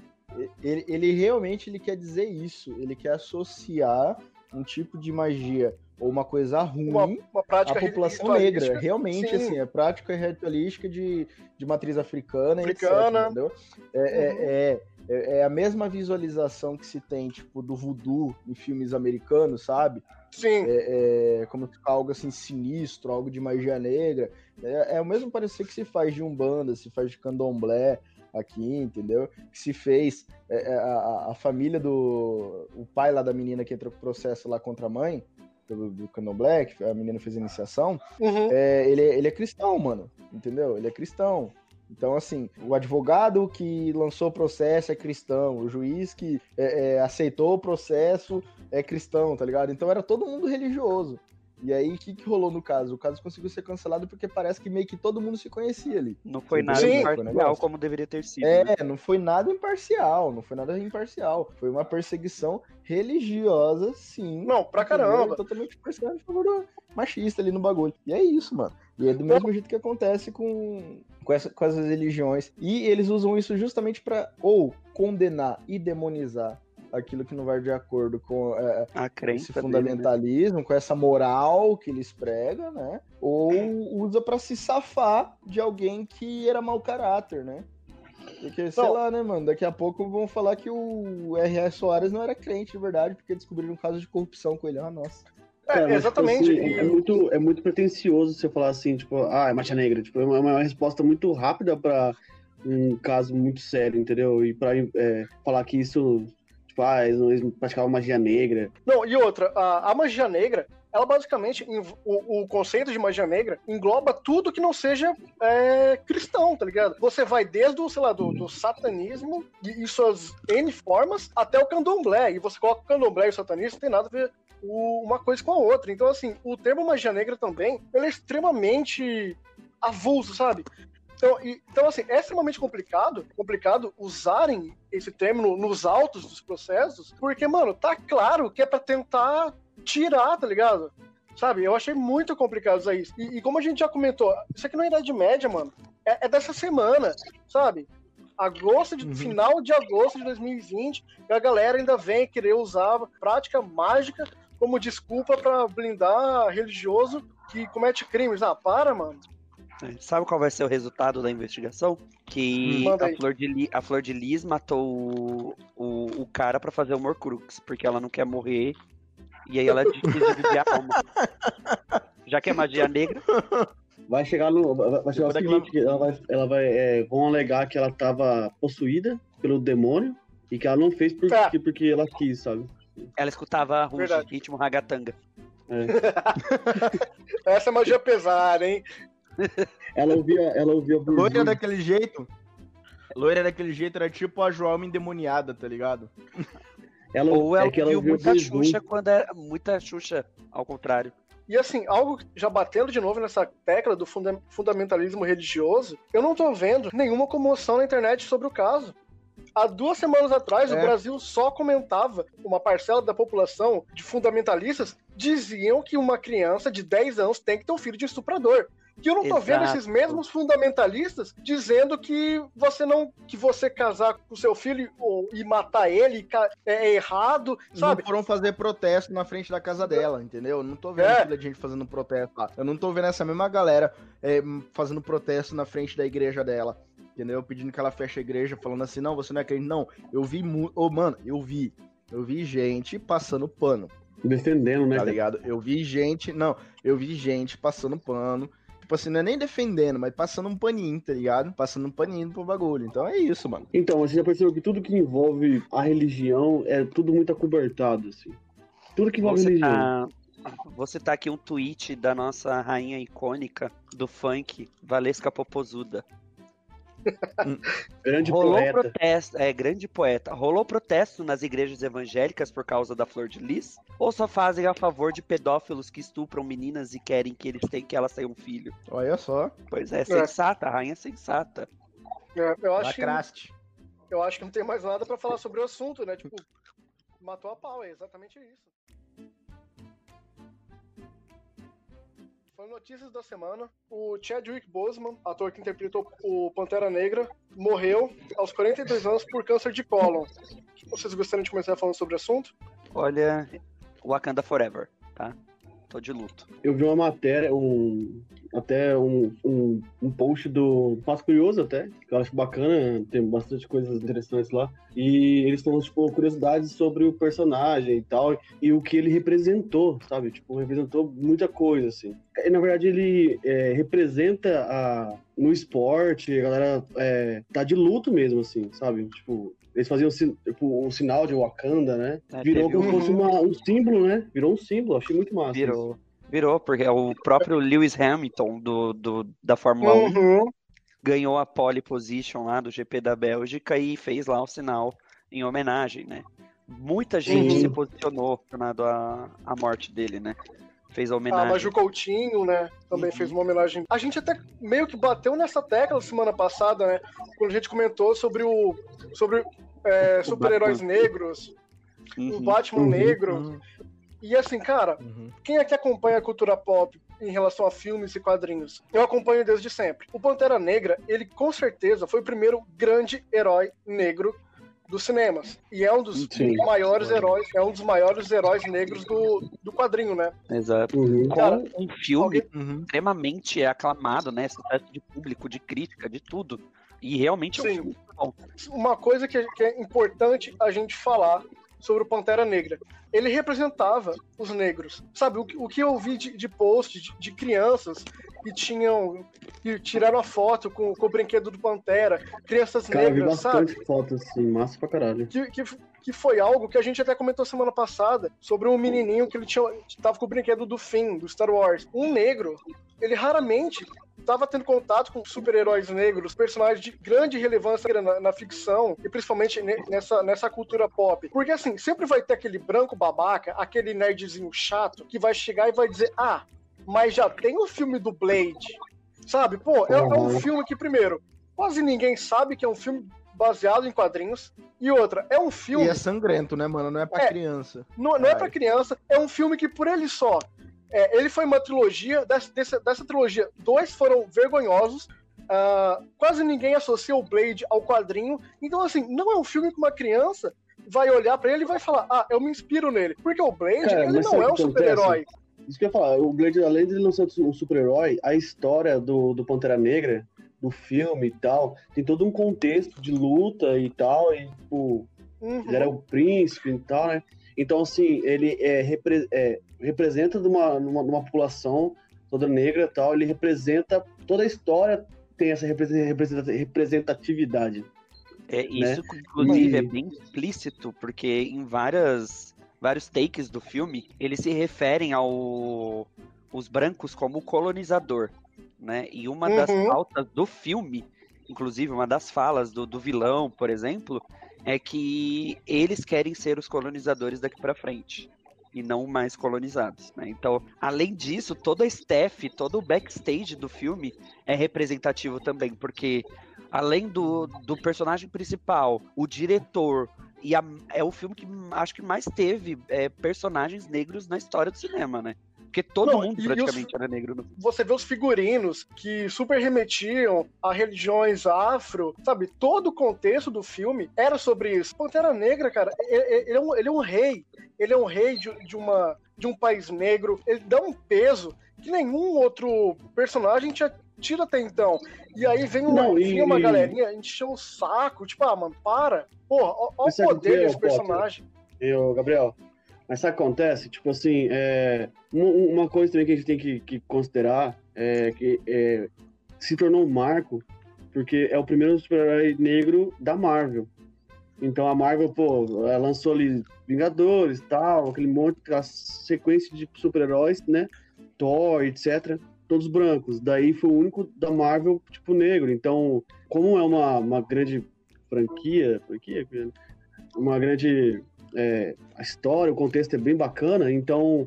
ele, ele realmente ele quer dizer isso. Ele quer associar um tipo de magia ou uma coisa ruim uma, uma prática à população negra. Realmente, sim. assim, é prática ritualística de, de matriz africana, africana. Etc, entendeu? É, é, uhum. é, é, é, a mesma visualização que se tem, tipo, do voodoo em filmes americanos, sabe? Sim. É, é, como algo assim sinistro, algo de magia negra. É, é o mesmo parecer que se faz de Umbanda, se faz de Candomblé aqui, entendeu? Que se fez é, é a, a, família do. O pai lá da menina que entrou com processo lá contra a mãe, do, do Candomblé, que a menina fez a iniciação, uhum. é, ele, ele é cristão, mano. Entendeu? Ele é cristão. Então, assim, o advogado que lançou o processo é cristão, o juiz que é, é, aceitou o processo é cristão, tá ligado? Então era todo mundo religioso. E aí, o que, que rolou no caso? O caso conseguiu ser cancelado porque parece que meio que todo mundo se conhecia ali. Não foi nada imparcial como deveria ter sido. É, né? não foi nada imparcial, não foi nada imparcial. Foi uma perseguição religiosa, sim. Não, pra caramba. Totalmente parcial, favor machista ali no bagulho. E é isso, mano. E é do mesmo jeito que acontece com, com, essa, com essas religiões. E eles usam isso justamente para ou condenar e demonizar aquilo que não vai de acordo com é, esse fundamentalismo, dele, né? com essa moral que eles pregam, né? Ou usa para se safar de alguém que era mau caráter, né? Porque, sei não. lá, né, mano? Daqui a pouco vão falar que o R.R. Soares não era crente de verdade, porque descobriram um caso de corrupção com ele. Ah, nossa. É, é exatamente. Tipo assim, é, muito, é muito pretencioso você falar assim, tipo, ah, é marcha negra. Tipo, é uma, uma resposta muito rápida para um caso muito sério, entendeu? E para é, falar que isso Tipo, ah, eles praticavam magia negra. Não, e outra, a, a magia negra, ela basicamente, o, o, conceito de magia negra engloba tudo que não seja é, cristão, tá ligado? Você vai desde o, sei lá, do, do satanismo e, e, suas N formas até o candomblé. E você coloca o candomblé e o satanismo, não tem nada a ver o, uma coisa com a outra. Então, assim, o termo magia negra também, ele é extremamente avulso, sabe? Então, e, então, assim, é extremamente complicado, complicado usarem esse termo nos autos dos processos, porque, mano, tá claro que é para tentar tirar, tá ligado? Sabe? Eu achei muito complicado usar isso. E, e, como a gente já comentou, isso aqui não é Idade Média, mano. É, é dessa semana, sabe? Agosto de, uhum. final de agosto de 2020, e a galera ainda vem querer usar prática mágica como desculpa para blindar religioso que comete crimes. Ah, para, mano. Sabe qual vai ser o resultado da investigação? Que hum, a Flor, de a Flor de Lis matou o, o, o cara para fazer o Morcrux, porque ela não quer morrer. E aí ela quis dividir a alma. (laughs) Já que é magia negra. Vai chegar no. Vai chegar o seguinte, ela vai. Ela vai é, vão alegar que ela tava possuída pelo demônio e que ela não fez porque, é. porque ela quis, sabe? Ela escutava ruge, ritmo ragatanga. É. (laughs) Essa é magia pesada, hein? (laughs) ela ouvia, ela ouvia Loira daquele jeito. Loira daquele jeito era tipo a Joelma endemoniada, tá ligado? Ela, Ou ela, é ela ouviu muita Xuxa quando era muita Xuxa, ao contrário. E assim, algo já batendo de novo nessa tecla do funda fundamentalismo religioso, eu não tô vendo nenhuma comoção na internet sobre o caso. Há duas semanas atrás, é. o Brasil só comentava, uma parcela da população de fundamentalistas diziam que uma criança de 10 anos tem que ter um filho de estuprador. Que eu não tô Exato. vendo esses mesmos fundamentalistas dizendo que você não. que você casar com seu filho ou, e matar ele é, é errado, sabe? Não foram fazer protesto na frente da casa dela, entendeu? Não tô vendo é. gente fazendo protesto lá. Eu não tô vendo essa mesma galera é, fazendo protesto na frente da igreja dela. entendeu? Pedindo que ela feche a igreja, falando assim, não, você não é crente. Não, eu vi muito. Ô, mano, eu vi. Eu vi gente passando pano. Defendendo, né? Tá ligado? Eu vi gente. Não, eu vi gente passando pano. Tipo assim, não é nem defendendo, mas passando um paninho, tá ligado? Passando um paninho pro bagulho. Então é isso, mano. Então, você já percebeu que tudo que envolve a religião é tudo muito acobertado, assim. Tudo que envolve Você religião. tá, vou citar aqui um tweet da nossa rainha icônica do funk, Valesca Popozuda. (laughs) Grande Rolou poeta. protesto, é grande poeta. Rolou protesto nas igrejas evangélicas por causa da flor de lis? Ou só fazem a favor de pedófilos que estupram meninas e querem que eles tenham que elas tenham um filho? Olha só. Pois é, sensata, a rainha é sensata. É, eu, acho que, Lacraste. eu acho que não tem mais nada pra falar sobre o assunto, né? Tipo, matou a pau, é exatamente isso. Foi notícias da semana. O Chadwick Boseman, ator que interpretou o Pantera Negra, morreu aos 42 anos por câncer de cólon. Vocês gostariam de começar falando sobre o assunto? Olha, Wakanda Forever, tá? Tô de luto. Eu vi uma matéria, um, até um, um, um post do Fato Curioso até, que eu acho bacana, tem bastante coisas interessantes lá. E eles falam, tipo, curiosidades sobre o personagem e tal, e o que ele representou, sabe? Tipo, representou muita coisa, assim. E, na verdade, ele é, representa a, no esporte, a galera é, tá de luto mesmo, assim, sabe? Tipo, eles faziam tipo, um sinal de Wakanda, né? É, Virou como um- se fosse uma- um símbolo, né? Virou um símbolo, achei muito massa. isso. Virou. Virou, porque o próprio Lewis Hamilton do, do, da Fórmula 1 Uhum. ganhou a pole position lá do GP da Bélgica e fez lá o sinal em homenagem, né? Muita gente se posicionou relacionado à, à morte dele, né? Fez a A homenagem. Maju Coutinho, né? Também Uhum. fez uma homenagem. A gente até meio que bateu nessa tecla semana passada, né? Quando a gente comentou sobre o. sobre é, (laughs) super-heróis negros, o Uhum. Batman Uhum. negro. Uhum. E assim, cara, Uhum. quem é que acompanha a cultura pop em relação a filmes e quadrinhos? Eu acompanho desde sempre. O Pantera Negra, ele com certeza foi o primeiro grande herói negro dos cinemas. E é um dos Sim. maiores heróis, é um dos maiores heróis negros do, do quadrinho, né? Exato. Uhum. Com Cara, um filme alguém- Uhum. extremamente aclamado, né? De público, de crítica, de tudo. E realmente é um Sim. filme muito bom. uma coisa que, que é importante a gente falar sobre o Pantera Negra. Ele representava os negros. Sabe, o, que- o que eu vi de, de post de, de crianças que tinham. que tiraram a foto com, com o brinquedo do Pantera, crianças Cara, eu vi negras, sabe? bastante fotos, assim, massa pra caralho. Que, que, que foi algo que a gente até comentou semana passada sobre um menininho que ele tinha, tava com o brinquedo do Finn, do Star Wars. Um negro, ele raramente estava tendo contato com super-heróis negros, personagens de grande relevância na, na ficção e principalmente ne- nessa, nessa cultura pop. Porque assim, sempre vai ter aquele branco babaca, aquele nerdzinho chato, que vai chegar e vai dizer: Ah, mas já tem o filme do Blade. Sabe? Pô, é, é um Uhum. filme que, primeiro, quase ninguém sabe que é um filme baseado em quadrinhos. E outra, é um filme. E é sangrento, né, mano? Não é pra É. criança. Não, não é pra criança, é um filme que por ele só. é, ele foi uma trilogia, dessa, dessa, dessa trilogia, dois foram vergonhosos. ah, quase ninguém associa o Blade ao quadrinho. Então, assim, não é um filme que uma criança vai olhar pra ele e vai falar: Ah, eu me inspiro nele. Porque o Blade, Cara, ele não é um super-herói. Isso que eu ia falar, o Blade, além de ele não ser um super-herói, a história do, do Pantera Negra, do filme e tal, tem todo um contexto de luta e tal, e tipo, Uhum. ele era o príncipe e tal, né? Então, assim, ele é, repre- é, representa de uma, numa, numa população toda negra e tal, ele representa toda a história tem essa representa- representa- representatividade. É, né? isso, inclusive, E- é bem explícito, porque em várias, vários takes do filme, eles se referem ao os brancos como colonizador, né? E uma das Uhum. pautas do filme, inclusive uma das falas do, do vilão, por exemplo, é que eles querem ser os colonizadores daqui pra frente e não mais colonizados, né? Então, além disso, toda a staff, todo o backstage do filme é representativo também, porque além do, do personagem principal, o diretor e a- é o filme que acho que mais teve é, personagens negros na história do cinema, né? Porque todo Não, mundo e- e os- praticamente era negro no você vê os figurinos que super remetiam a religiões afro, sabe? Todo o contexto do filme era sobre isso. Pantera Negra, cara, ele, ele é, um, ele é um rei. Ele é um rei de, de uma, de um país negro. Ele dá um peso que nenhum outro personagem tinha, discutido até então. E aí vem uma, Não, e- vinha uma galerinha encheu o saco, tipo, ah, mano, para. Porra, ó, ó o poder desse personagem. Eu, Gabriel, mas sabe o que acontece? Tipo assim, é, um- uma coisa também que a gente tem que, que considerar é que é, se tornou um marco porque é o primeiro super-herói negro da Marvel. Então a Marvel, pô, ela lançou ali Vingadores tal, aquele monte, aquela sequência de super-heróis, né? Thor, etc. Todos brancos. Daí foi o único da Marvel, tipo, negro. Então, como é uma, uma grande franquia, franquia, uma grande é, a história, o contexto é bem bacana, então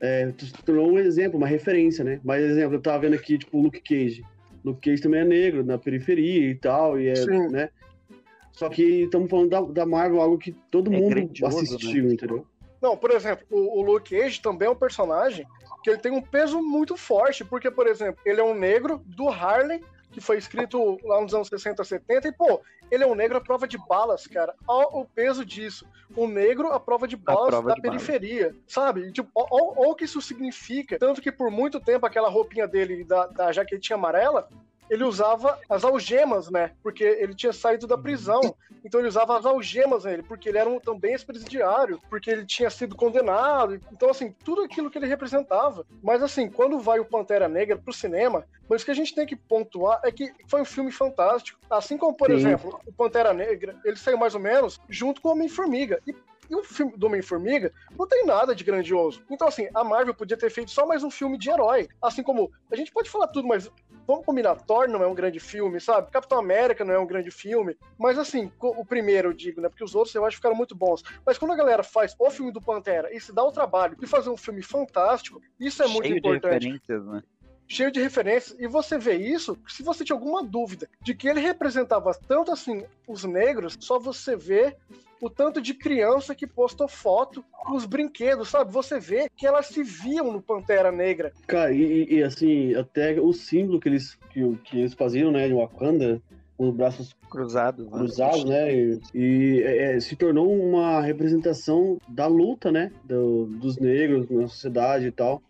é, tornou um exemplo, uma referência, né? Mas, exemplo, eu tava vendo aqui, tipo, o Luke Cage. Luke Cage também é negro, na periferia e tal, e é, Sim. né? Só que estamos falando da, da Marvel, algo que todo É mundo grandioso, assistiu, entendeu? Não, por exemplo, o, o Luke Cage também é um personagem que ele tem um peso muito forte, porque, por exemplo, ele é um negro do Harlem, que foi escrito lá nos anos 60, 70, e, pô, ele é um negro à prova de balas, cara. Olha o peso disso. Um negro à prova de balas prova da de balas. periferia, sabe? Tipo, olha o que isso significa. Tanto que por muito tempo aquela roupinha dele da, da jaquetinha amarela, ele usava as algemas, né? Porque ele tinha saído da prisão. Então ele usava as algemas nele, porque ele era um, também ex-presidiário, porque ele tinha sido condenado. Então, assim, tudo aquilo que ele representava. Mas, assim, quando vai o Pantera Negra pro cinema, mas o que a gente tem que pontuar é que foi um filme fantástico. Assim como, por Sim. exemplo, o Pantera Negra, ele saiu mais ou menos junto com o Homem-Formiga. E e o filme do Homem-Formiga não tem nada de grandioso. Então, assim, a Marvel podia ter feito só mais um filme de herói. Assim como a gente pode falar tudo, mas vamos combinar: Thor não é um grande filme, sabe? Capitão América não é um grande filme. Mas, assim, o primeiro, eu digo, né? Porque os outros eu acho que ficaram muito bons. Mas quando a galera faz o filme do Pantera e se dá o trabalho de fazer um filme fantástico, isso é muito Cheio de importante referências, né? cheio de referências, e você vê isso, se você tinha alguma dúvida de que ele representava tanto assim os negros, só você vê o tanto de criança que postou foto com os brinquedos, sabe? Você vê que elas se viam no Pantera Negra. Cara, e, e- assim, até o símbolo que eles, que, que eles faziam, né, de Wakanda, com os braços Cruzados. né? cruzados, né? E, e, é, é, se tornou uma representação da luta, né? do- dos negros na sociedade e tal.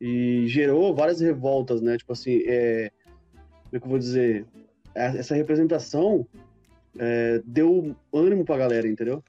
E gerou várias revoltas, né? Tipo assim, é, como é que eu vou dizer? É, Essa representação é, deu ânimo pra galera, entendeu?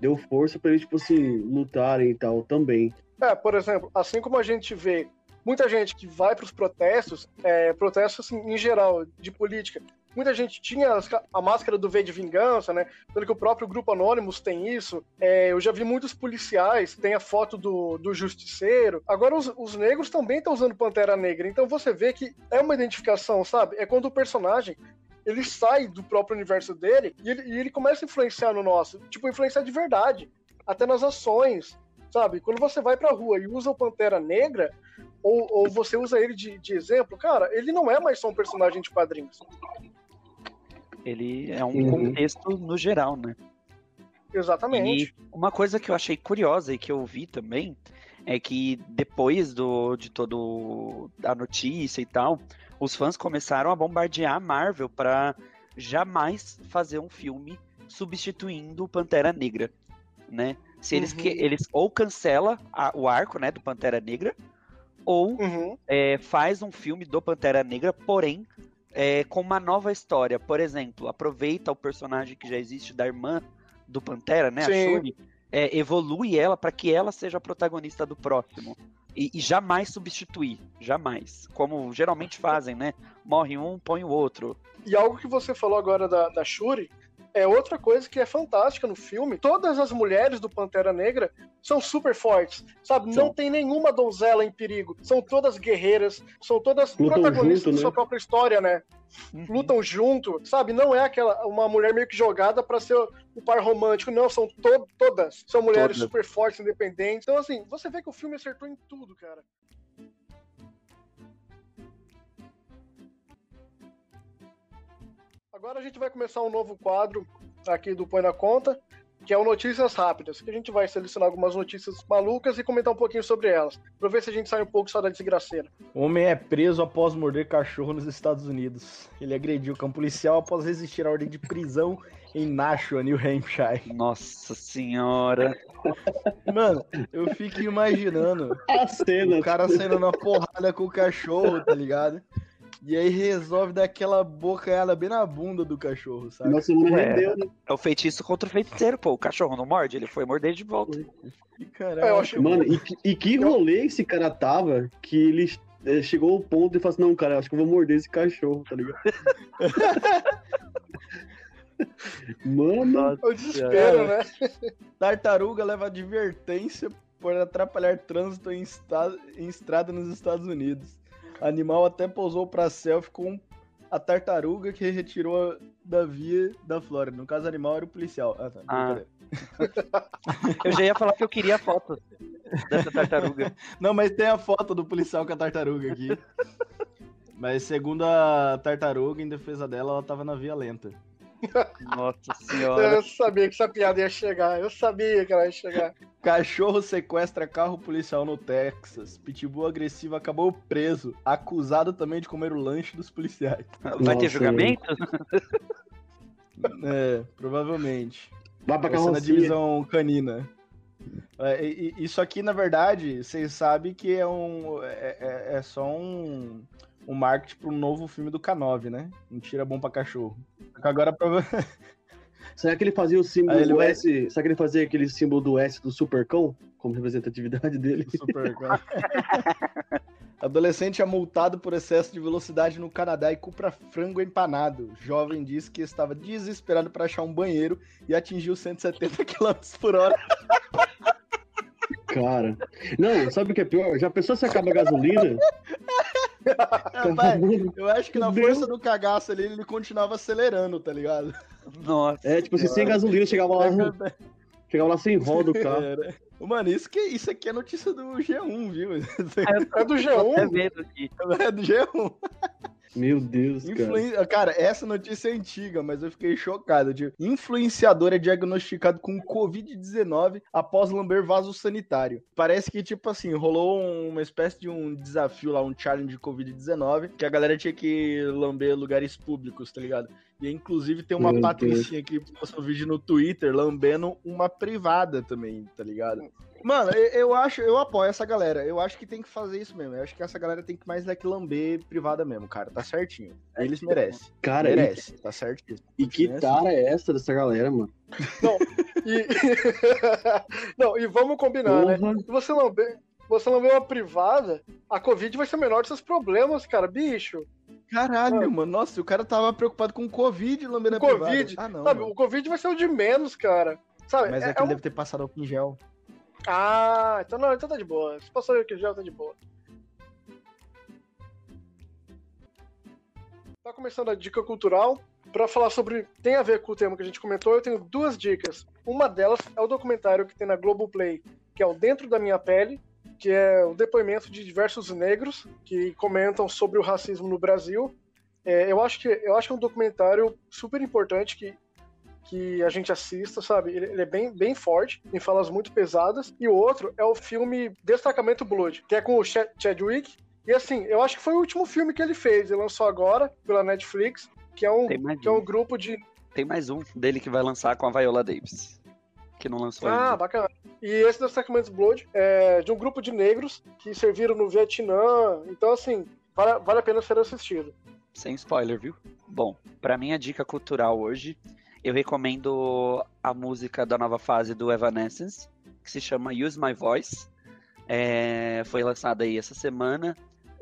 Deu força pra eles, tipo assim, lutarem e tal também. É, por exemplo, assim como a gente vê muita gente que vai para os protestos, é, protestos assim, em geral, de política, muita gente tinha a máscara do V de vingança, né? Pelo que o próprio Grupo Anônimos tem isso. É, eu já vi muitos policiais, tem a foto do, do justiceiro. Agora os, os negros também estão usando Pantera Negra. Então você vê que é uma identificação, sabe? É quando o personagem ele sai do próprio universo dele e ele, e ele começa a influenciar no nosso. Tipo, influenciar de verdade. Até nas ações, sabe? Quando você vai pra rua e usa o Pantera Negra, ou, ou você usa ele de, de exemplo, cara, ele não é mais só um personagem de quadrinhos. Ele é um Uhum. contexto no geral, né? Exatamente. E uma coisa que eu achei curiosa e que eu vi também é que depois do, de todo a notícia e tal, os fãs começaram a bombardear a Marvel para jamais fazer um filme substituindo o Pantera Negra, né? Se eles Uhum. que eles ou cancela a- o arco, né, do Pantera Negra, ou Uhum. é, faz um filme do Pantera Negra, porém é, com uma nova história. Por exemplo, aproveita o personagem que já existe da irmã do Pantera, né, a Sim. Shuri, é, evolui ela para que ela seja a protagonista do próximo. E, e jamais substituir, jamais. Como geralmente fazem, né? Morre um, põe o outro. E algo que você falou agora da, da Shuri é outra coisa que é fantástica no filme. Todas as mulheres do Pantera Negra são super fortes, sabe? Não Sim. tem nenhuma donzela em perigo. São todas guerreiras, são todas Lutam protagonistas junto, da sua né? própria história, né? Uhum. lutam junto, sabe? Não é aquela uma mulher meio que jogada pra ser o par romântico, não, são to todas. São mulheres Todas. super fortes, independentes. Então, assim, você vê que o filme acertou em tudo, cara. Agora a gente vai começar um novo quadro aqui do Põe na Conta, que é o Notícias Rápidas, que a gente vai selecionar algumas notícias malucas e comentar um pouquinho sobre elas, pra ver se a gente sai um pouco só da desgraceira. Homem é preso após morder cachorro nos Estados Unidos. Ele agrediu cão policial após resistir à ordem de prisão em Nashua, New Hampshire. Nossa senhora. Mano, eu fico imaginando A cena. o cara saindo na porrada com o cachorro, tá ligado? E aí resolve dar aquela bocanhada bem na bunda do cachorro, sabe? Na semana É. rendeu, né? É o feitiço contra o feiticeiro, pô. O cachorro não morde, ele foi morder de volta. E, caralho, eu acho- Mano, e, que- e que rolê esse cara tava que ele eh, chegou ao ponto de falar assim, não, cara, acho que eu vou morder esse cachorro, tá ligado? (laughs) Mano, o desespero, né? Tartaruga leva advertência por atrapalhar trânsito em, esta- em estrada nos Estados Unidos. Animal até pousou pra selfie com a tartaruga que retirou da via da Flórida. No caso, animal era o policial. Ah, tá. Ah. (laughs) Eu já ia falar que eu queria a foto dessa tartaruga. Não, mas tem a foto do policial com a tartaruga aqui. (laughs) mas segundo a tartaruga, em defesa dela, ela tava na via lenta. Nossa senhora. Eu sabia que essa piada ia chegar. Eu sabia que ela ia chegar. Cachorro sequestra carro policial no Texas. Pitbull agressivo acabou preso, acusado também de comer o lanche dos policiais. Vai ter Nossa, julgamento? (laughs) É, provavelmente. vai pra na divisão canina. É, e- e- isso aqui, na verdade, vocês sabem que é um. É, é- é só um, um marketing para um novo filme do K9, né? Mentira bom pra cachorro. Agora prova- (laughs) Será que ele fazia o símbolo Aí ele do vai- S? Será que ele fazia aquele símbolo do S do Supercão como representatividade dele? Super (laughs) Adolescente é multado por excesso de velocidade no Canadá e compra frango empanado. Jovem diz que estava desesperado para achar um banheiro e atingiu 170 km por hora. Cara. Não, sabe o que é pior? Já pensou se acaba a gasolina? (laughs) (laughs) Rapaz, eu acho que na força do cagaço ali, ele continuava acelerando, tá ligado? Nossa. É, tipo assim, sem gasolina, chegava lá, chegava lá sem roda o carro. Era. Mano, isso, que, isso aqui é notícia do G1, viu? É (laughs) do Tô até G1. vendo aqui. É do G1. Meu Deus, cara. Influen- Cara, essa notícia é antiga, mas eu fiquei chocado. Tipo, influenciador é diagnosticado com Covid-19 após lamber vaso sanitário. Parece que, tipo assim, rolou uma espécie de um desafio lá, um challenge de Covid-19, que a galera tinha que lamber lugares públicos, tá ligado? E inclusive tem uma Meu patricinha que postou um vídeo no Twitter lambendo uma privada também, tá ligado? Mano, eu, eu acho, eu apoio essa galera. Eu acho que tem que fazer isso mesmo. Eu acho que essa galera tem que mais é que lamber privada mesmo, cara. Tá certinho. Eles merecem. Cara, e, Merece, tá certíssimo. e que Merece. tara é essa dessa galera, mano? E... (laughs) não, e vamos combinar, né? Porra. Se você não vê, você não vê uma privada, a Covid vai ser o menor dos seus problemas, cara. Bicho. Caralho, Mano. mano. Nossa, o cara tava preocupado com Covid lambendo a Com Covid, privada. Ah, não. sabe, o Covid vai ser o de menos, cara. Sabe? Mas é, é, que é ele um- deve ter passado álcool em gel. Ah, então não, então tá de boa. Se passou aqui já tá de boa. Tá começando a dica cultural. Pra falar sobre. Tem a ver com o tema que a gente comentou, eu tenho duas dicas. Uma delas é o documentário que tem na Globoplay, que é o Dentro da Minha Pele, que é o depoimento de diversos negros que comentam sobre o racismo no Brasil. É, eu, acho que, eu acho que é um documentário super importante que, que a gente assista, sabe? Ele, ele é bem, bem forte, tem falas muito pesadas. E o outro é o filme Destacamento Blood, que é com o Chad- Chadwick. E assim, eu acho que foi o último filme que ele fez. Ele lançou agora pela Netflix, que é um, que é um grupo de. Tem mais um dele que vai lançar com a Viola Davis. Que não lançou Ah, ainda. bacana. E esse Destacamento Blood é de um grupo de negros que serviram no Vietnã. Então, assim, vale, vale a pena ser assistido. Sem spoiler, viu? Bom, pra minha dica cultural hoje, eu recomendo a música da nova fase do Evanescence, que se chama Use My Voice. É, foi lançada aí essa semana,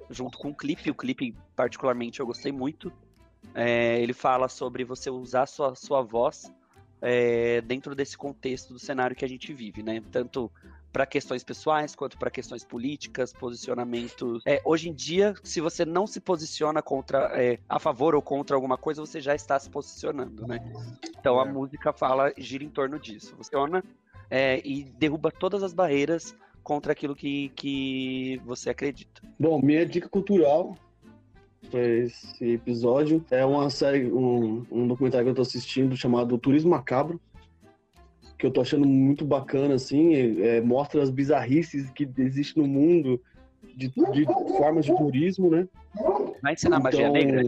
junto com o clipe. O clipe, particularmente, eu gostei muito. É, ele fala sobre você usar sua, sua voz é, dentro desse contexto do cenário que a gente vive, né? Tanto para questões pessoais quanto para questões políticas, posicionamentos. É, hoje em dia, se você não se posiciona contra, é, a favor ou contra alguma coisa, você já está se posicionando, né? Então a É. música fala, gira em torno disso. Você posiciona é, e derruba todas as barreiras contra aquilo que, que você acredita. Bom, minha dica cultural para esse episódio é uma série, um, um documentário que eu tô assistindo chamado Turismo Macabro, que eu tô achando muito bacana, assim, é, mostra as bizarrices que existem no mundo de, de formas de turismo, né? Vai ensinar magia Então, negra?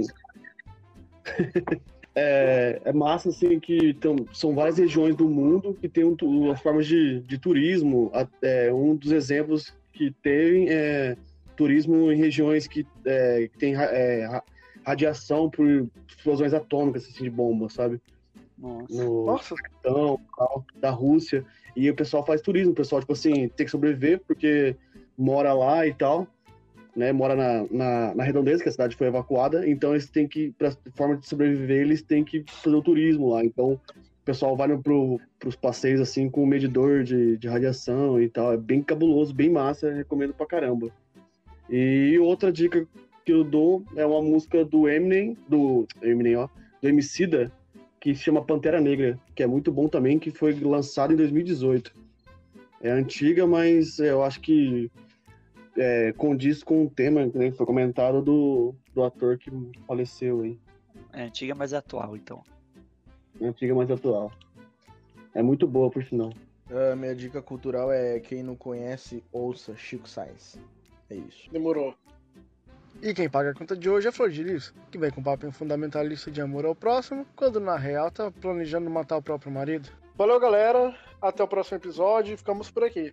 (laughs) É, é massa, assim, que tão, são várias regiões do mundo que tem um, as formas de, de turismo. Até um dos exemplos que tem é turismo em regiões que, é, que tem é, ra- radiação por explosões atômicas, assim, de bomba, sabe? Nossa. No Nossa, tal, da Rússia. E o pessoal faz turismo, o pessoal, tipo assim, tem que sobreviver porque mora lá e tal, né? Mora na, na, na redondeza, que a cidade foi evacuada, então eles têm que, pra forma de sobreviver, eles têm que fazer o turismo lá. Então, o pessoal vai pro, pros passeios, assim, com medidor de, de radiação e tal. É bem cabuloso, bem massa, recomendo pra caramba. E outra dica que eu dou é uma música do Eminem, do Eminem, ó, do Emicida, que se chama Pantera Negra, que é muito bom também, que foi lançado em 2018. É antiga, mas eu acho que é, condiz com o tema né, que foi comentado do, do ator que faleceu aí. É antiga, mas é atual, então. É antiga, mas atual. É muito boa, por sinal. A minha dica cultural é quem não conhece, ouça Chico Sainz. É isso. demorou. E quem paga a conta de hoje é Flor de que vem com papo fundamentalista de amor ao próximo, quando na real tá planejando matar o próprio marido. Valeu, galera. Até o próximo episódio. Ficamos por aqui.